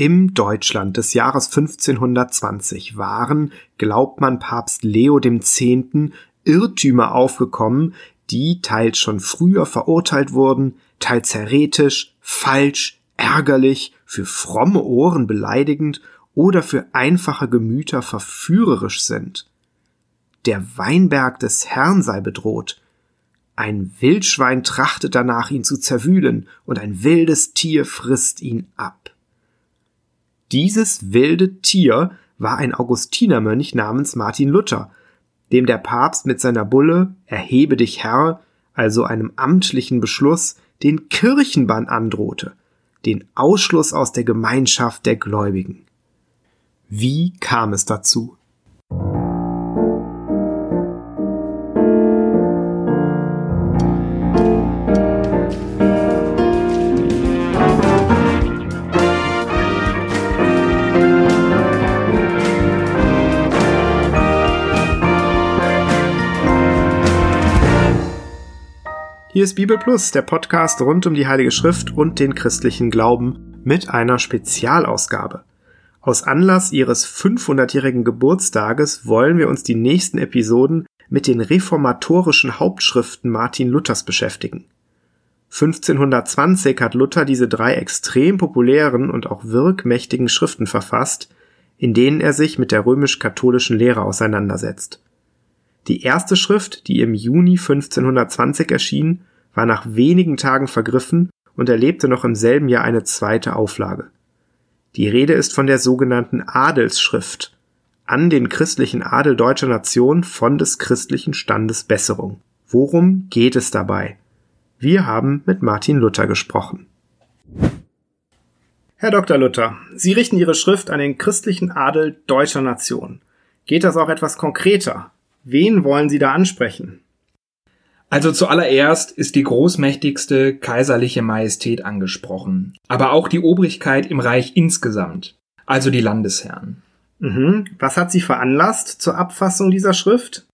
Im Deutschland des Jahres 1520 waren, glaubt man Papst Leo X. Irrtümer aufgekommen, die teils schon früher verurteilt wurden, teils heretisch, falsch, ärgerlich, für fromme Ohren beleidigend oder für einfache Gemüter verführerisch sind. Der Weinberg des Herrn sei bedroht. Ein Wildschwein trachtet danach, ihn zu zerwühlen, und ein wildes Tier frisst ihn ab. Dieses wilde Tier war ein Augustinermönch namens Martin Luther, dem der Papst mit seiner Bulle Erhebe dich Herr, also einem amtlichen Beschluss, den Kirchenbann androhte, den Ausschluss aus der Gemeinschaft der Gläubigen. Wie kam es dazu? Hier ist Bibel Plus, der Podcast rund um die Heilige Schrift und den christlichen Glauben mit einer Spezialausgabe. Aus Anlass ihres 500-jährigen Geburtstages wollen wir uns die nächsten Episoden mit den reformatorischen Hauptschriften Martin Luthers beschäftigen. 1520 hat Luther diese drei extrem populären und auch wirkmächtigen Schriften verfasst, in denen er sich mit der römisch-katholischen Lehre auseinandersetzt. Die erste Schrift, die im Juni 1520 erschien, war nach wenigen Tagen vergriffen und erlebte noch im selben Jahr eine zweite Auflage. Die Rede ist von der sogenannten Adelsschrift an den christlichen Adel deutscher Nation von des christlichen Standes Besserung. Worum geht es dabei? Wir haben mit Martin Luther gesprochen. Herr Dr. Luther, Sie richten Ihre Schrift an den christlichen Adel deutscher Nation. Geht das auch etwas konkreter? Wen wollen Sie da ansprechen? Also zuallererst ist die großmächtigste kaiserliche Majestät angesprochen, aber auch die Obrigkeit im Reich insgesamt, also die Landesherren. Mhm. Was hat Sie veranlasst zur Abfassung dieser Schrift?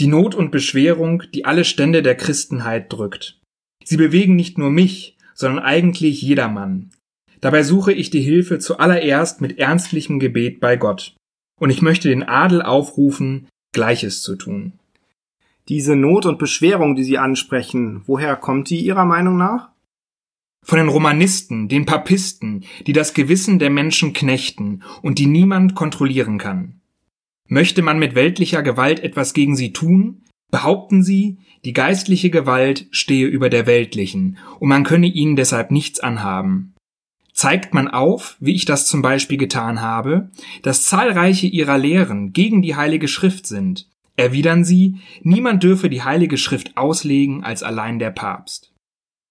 Die Not und Beschwerung, die alle Stände der Christenheit drückt. Sie bewegen nicht nur mich, sondern eigentlich jedermann. Dabei suche ich die Hilfe zuallererst mit ernstlichem Gebet bei Gott. Und ich möchte den Adel aufrufen, Gleiches zu tun. Diese Not und Beschwerung, die Sie ansprechen, woher kommt die Ihrer Meinung nach? Von den Romanisten, den Papisten, die das Gewissen der Menschen knechten und die niemand kontrollieren kann. Möchte man mit weltlicher Gewalt etwas gegen sie tun, behaupten sie, die geistliche Gewalt stehe über der weltlichen und man könne ihnen deshalb nichts anhaben. Zeigt man auf, wie ich das zum Beispiel getan habe, dass zahlreiche ihrer Lehren gegen die Heilige Schrift sind, erwidern sie, niemand dürfe die Heilige Schrift auslegen als allein der Papst.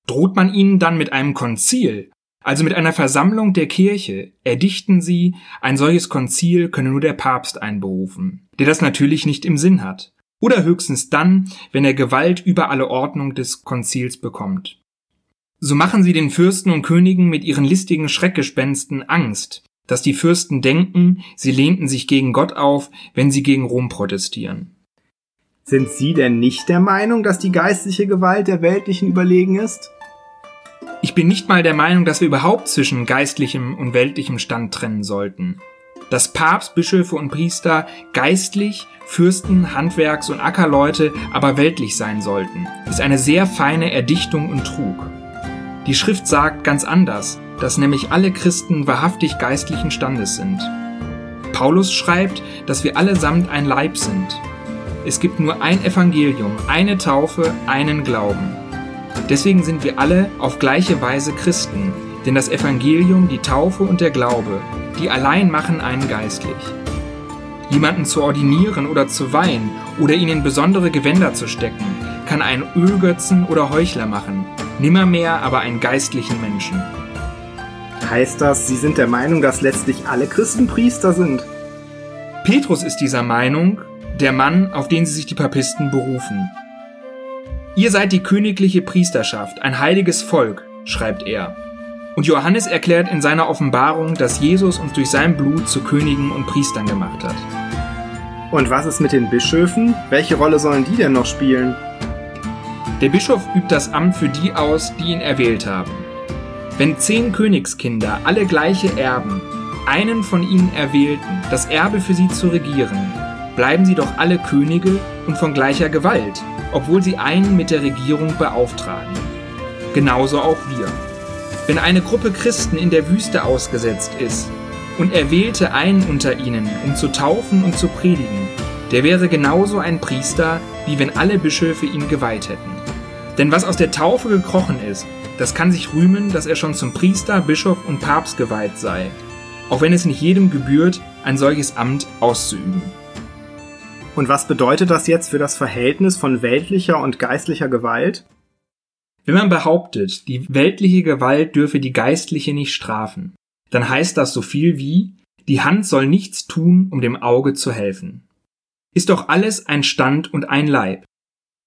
Droht man ihnen dann mit einem Konzil, also mit einer Versammlung der Kirche, erdichten sie, ein solches Konzil könne nur der Papst einberufen, der das natürlich nicht im Sinn hat, oder höchstens dann, wenn er Gewalt über alle Ordnung des Konzils bekommt. So machen sie den Fürsten und Königen mit ihren listigen Schreckgespensten Angst, dass die Fürsten denken, sie lehnten sich gegen Gott auf, wenn sie gegen Rom protestieren. Sind Sie denn nicht der Meinung, dass die geistliche Gewalt der weltlichen überlegen ist? Ich bin nicht mal der Meinung, dass wir überhaupt zwischen geistlichem und weltlichem Stand trennen sollten. Dass Papst, Bischöfe und Priester geistlich, Fürsten, Handwerks- und Ackerleute aber weltlich sein sollten, ist eine sehr feine Erdichtung und Trug. Die Schrift sagt ganz anders, dass nämlich alle Christen wahrhaftig geistlichen Standes sind. Paulus schreibt, dass wir allesamt ein Leib sind. Es gibt nur ein Evangelium, eine Taufe, einen Glauben. Deswegen sind wir alle auf gleiche Weise Christen, denn das Evangelium, die Taufe und der Glaube, die allein machen einen geistlich. Jemanden zu ordinieren oder zu weihen oder ihn in besondere Gewänder zu stecken, kann einen Ölgötzen oder Heuchler machen, nimmermehr aber einen geistlichen Menschen. Heißt das, Sie sind der Meinung, dass letztlich alle Christen Priester sind? Petrus ist dieser Meinung, der Mann, auf den sie sich die Papisten berufen. Ihr seid die königliche Priesterschaft, ein heiliges Volk, schreibt er. Und Johannes erklärt in seiner Offenbarung, dass Jesus uns durch sein Blut zu Königen und Priestern gemacht hat. Und was ist mit den Bischöfen? Welche Rolle sollen die denn noch spielen? Der Bischof übt das Amt für die aus, die ihn erwählt haben. Wenn zehn Königskinder alle gleiche erben, einen von ihnen erwählten, das Erbe für sie zu regieren, bleiben sie doch alle Könige und von gleicher Gewalt, obwohl sie einen mit der Regierung beauftragen. Genauso auch wir. Wenn eine Gruppe Christen in der Wüste ausgesetzt ist und er wählte einen unter ihnen, um zu taufen und zu predigen, der wäre genauso ein Priester, wie wenn alle Bischöfe ihn geweiht hätten. Denn was aus der Taufe gekrochen ist, das kann sich rühmen, dass er schon zum Priester, Bischof und Papst geweiht sei, auch wenn es nicht jedem gebührt, ein solches Amt auszuüben. Und was bedeutet das jetzt für das Verhältnis von weltlicher und geistlicher Gewalt? Wenn man behauptet, die weltliche Gewalt dürfe die geistliche nicht strafen, dann heißt das so viel wie, die Hand soll nichts tun, um dem Auge zu helfen. Ist doch alles ein Stand und ein Leib.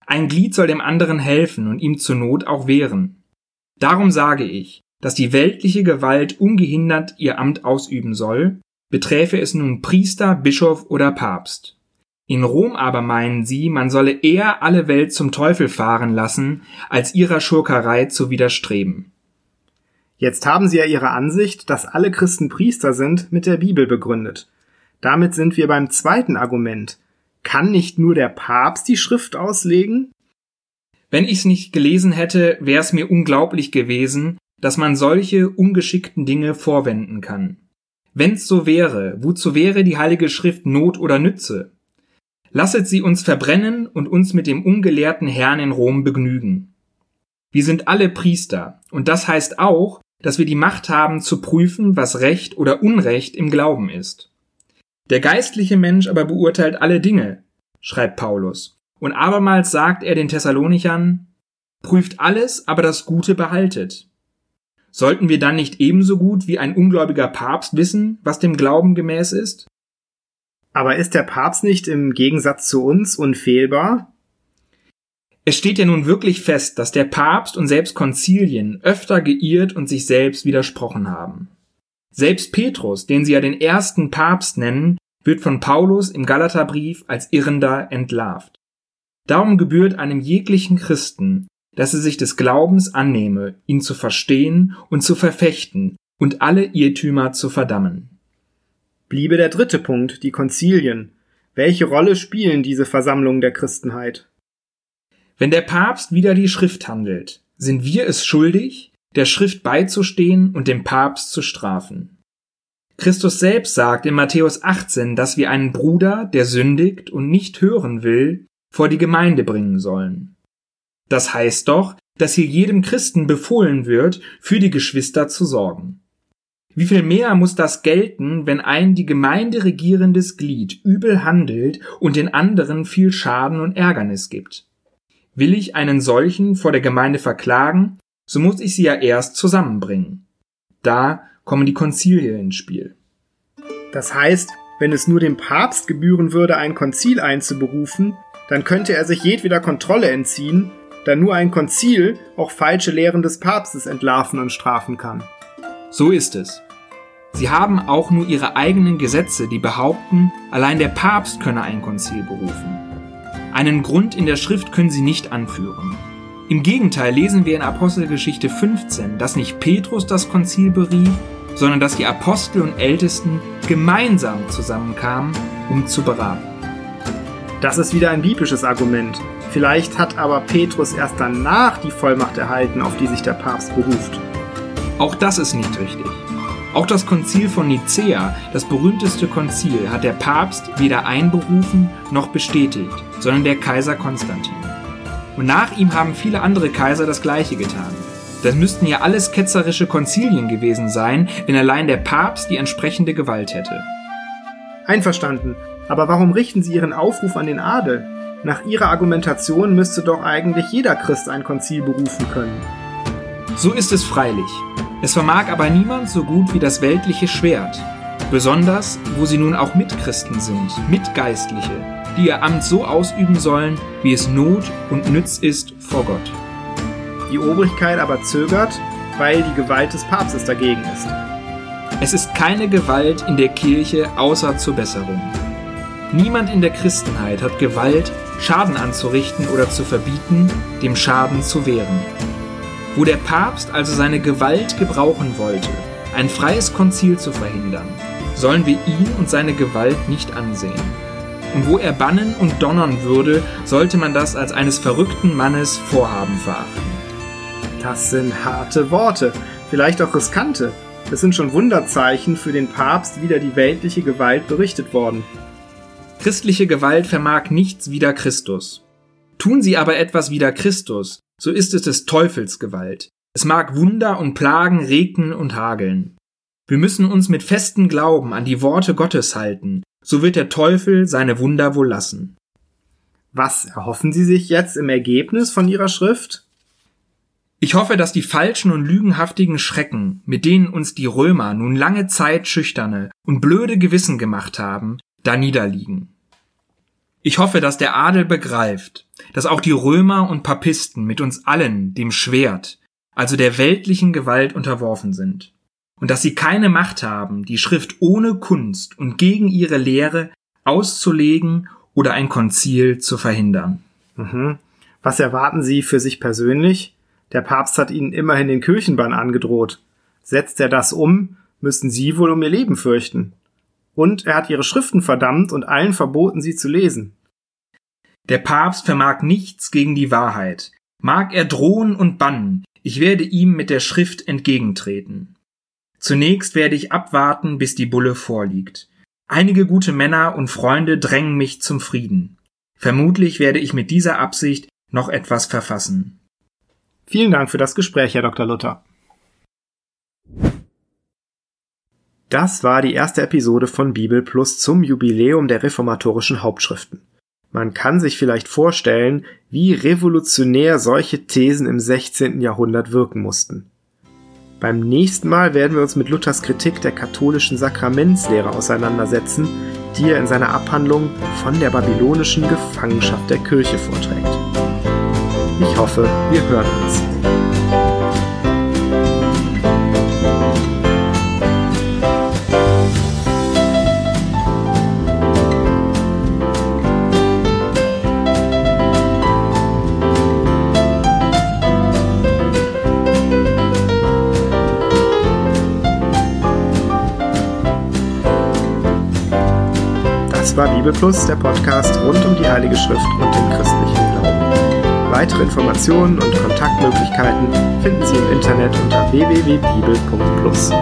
Ein Glied soll dem anderen helfen und ihm zur Not auch wehren. Darum sage ich, dass die weltliche Gewalt ungehindert ihr Amt ausüben soll, beträfe es nun Priester, Bischof oder Papst. In Rom aber meinen sie, man solle eher alle Welt zum Teufel fahren lassen, als ihrer Schurkerei zu widerstreben. Jetzt haben sie ja ihre Ansicht, dass alle Christen Priester sind, mit der Bibel begründet. Damit sind wir beim zweiten Argument. Kann nicht nur der Papst die Schrift auslegen? Wenn ich's nicht gelesen hätte, wäre es mir unglaublich gewesen, dass man solche ungeschickten Dinge vorwenden kann. Wenn's so wäre, wozu wäre die Heilige Schrift Not oder Nütze? Lasset sie uns verbrennen und uns mit dem ungelehrten Herrn in Rom begnügen. Wir sind alle Priester, und das heißt auch, dass wir die Macht haben zu prüfen, was Recht oder Unrecht im Glauben ist. Der geistliche Mensch aber beurteilt alle Dinge, schreibt Paulus, und abermals sagt er den Thessalonichern, prüft alles, aber das Gute behaltet. Sollten wir dann nicht ebenso gut wie ein ungläubiger Papst wissen, was dem Glauben gemäß ist? Aber ist der Papst nicht im Gegensatz zu uns unfehlbar? Es steht ja nun wirklich fest, dass der Papst und selbst Konzilien öfter geirrt und sich selbst widersprochen haben. Selbst Petrus, den sie ja den ersten Papst nennen, wird von Paulus im Galaterbrief als Irrender entlarvt. Darum gebührt einem jeglichen Christen, dass er sich des Glaubens annehme, ihn zu verstehen und zu verfechten und alle Irrtümer zu verdammen bliebe der dritte Punkt, die Konzilien. Welche Rolle spielen diese Versammlungen der Christenheit? Wenn der Papst wieder die Schrift handelt, sind wir es schuldig, der Schrift beizustehen und den Papst zu strafen. Christus selbst sagt in Matthäus 18, dass wir einen Bruder, der sündigt und nicht hören will, vor die Gemeinde bringen sollen. Das heißt doch, dass hier jedem Christen befohlen wird, für die Geschwister zu sorgen. Wie viel mehr muss das gelten, wenn ein die Gemeinde regierendes Glied übel handelt und den anderen viel Schaden und Ärgernis gibt? Will ich einen solchen vor der Gemeinde verklagen, so muss ich sie ja erst zusammenbringen. Da kommen die Konzilien ins Spiel. Das heißt, wenn es nur dem Papst gebühren würde, ein Konzil einzuberufen, dann könnte er sich jedweder Kontrolle entziehen, da nur ein Konzil auch falsche Lehren des Papstes entlarven und strafen kann. So ist es. Sie haben auch nur ihre eigenen Gesetze, die behaupten, allein der Papst könne ein Konzil berufen. Einen Grund in der Schrift können sie nicht anführen. Im Gegenteil lesen wir in Apostelgeschichte 15, dass nicht Petrus das Konzil berief, sondern dass die Apostel und Ältesten gemeinsam zusammenkamen, um zu beraten. Das ist wieder ein biblisches Argument. Vielleicht hat aber Petrus erst danach die Vollmacht erhalten, auf die sich der Papst beruft. Auch das ist nicht richtig. Auch das Konzil von Nicäa, das berühmteste Konzil, hat der Papst weder einberufen noch bestätigt, sondern der Kaiser Konstantin. Und nach ihm haben viele andere Kaiser das gleiche getan. Das müssten ja alles ketzerische Konzilien gewesen sein, wenn allein der Papst die entsprechende Gewalt hätte. Einverstanden. Aber warum richten Sie Ihren Aufruf an den Adel? Nach Ihrer Argumentation müsste doch eigentlich jeder Christ ein Konzil berufen können. So ist es freilich. Es vermag aber niemand so gut wie das weltliche Schwert, besonders wo sie nun auch Mitchristen sind, Mitgeistliche, die ihr Amt so ausüben sollen, wie es Not und Nütz ist vor Gott. Die Obrigkeit aber zögert, weil die Gewalt des Papstes dagegen ist. Es ist keine Gewalt in der Kirche außer zur Besserung. Niemand in der Christenheit hat Gewalt, Schaden anzurichten oder zu verbieten, dem Schaden zu wehren. Wo der Papst also seine Gewalt gebrauchen wollte, ein freies Konzil zu verhindern, sollen wir ihn und seine Gewalt nicht ansehen. Und wo er bannen und donnern würde, sollte man das als eines verrückten Mannes Vorhaben verachten. Das sind harte Worte, vielleicht auch riskante. Es sind schon Wunderzeichen für den Papst wider die weltliche Gewalt berichtet worden. Christliche Gewalt vermag nichts wider Christus. Tun sie aber etwas wider Christus, so ist es des Teufels Gewalt. Es mag Wunder und Plagen regnen und hageln. Wir müssen uns mit festem Glauben an die Worte Gottes halten, so wird der Teufel seine Wunder wohl lassen. Was erhoffen Sie sich jetzt im Ergebnis von Ihrer Schrift? Ich hoffe, dass die falschen und lügenhaftigen Schrecken, mit denen uns die Römer nun lange Zeit schüchterne und blöde Gewissen gemacht haben, da niederliegen. Ich hoffe, dass der Adel begreift, dass auch die Römer und Papisten mit uns allen dem Schwert, also der weltlichen Gewalt unterworfen sind, und dass sie keine Macht haben, die Schrift ohne Kunst und gegen ihre Lehre auszulegen oder ein Konzil zu verhindern. Mhm. Was erwarten Sie für sich persönlich? Der Papst hat Ihnen immerhin den Kirchenbann angedroht. Setzt er das um, müssten Sie wohl um Ihr Leben fürchten. Und er hat ihre Schriften verdammt und allen verboten, sie zu lesen. Der Papst vermag nichts gegen die Wahrheit. Mag er drohen und bannen, ich werde ihm mit der Schrift entgegentreten. Zunächst werde ich abwarten, bis die Bulle vorliegt. Einige gute Männer und Freunde drängen mich zum Frieden. Vermutlich werde ich mit dieser Absicht noch etwas verfassen. Vielen Dank für das Gespräch, Herr Dr. Luther. Das war die erste Episode von Bibel Plus zum Jubiläum der reformatorischen Hauptschriften. Man kann sich vielleicht vorstellen, wie revolutionär solche Thesen im 16. Jahrhundert wirken mussten. Beim nächsten Mal werden wir uns mit Luthers Kritik der katholischen Sakramentslehre auseinandersetzen, die er in seiner Abhandlung von der babylonischen Gefangenschaft der Kirche vorträgt. Ich hoffe, wir hören uns. Das war Bibelplus, der Podcast rund um die Heilige Schrift und den christlichen. Weitere Informationen und Kontaktmöglichkeiten finden Sie im Internet unter www.bibel.plus.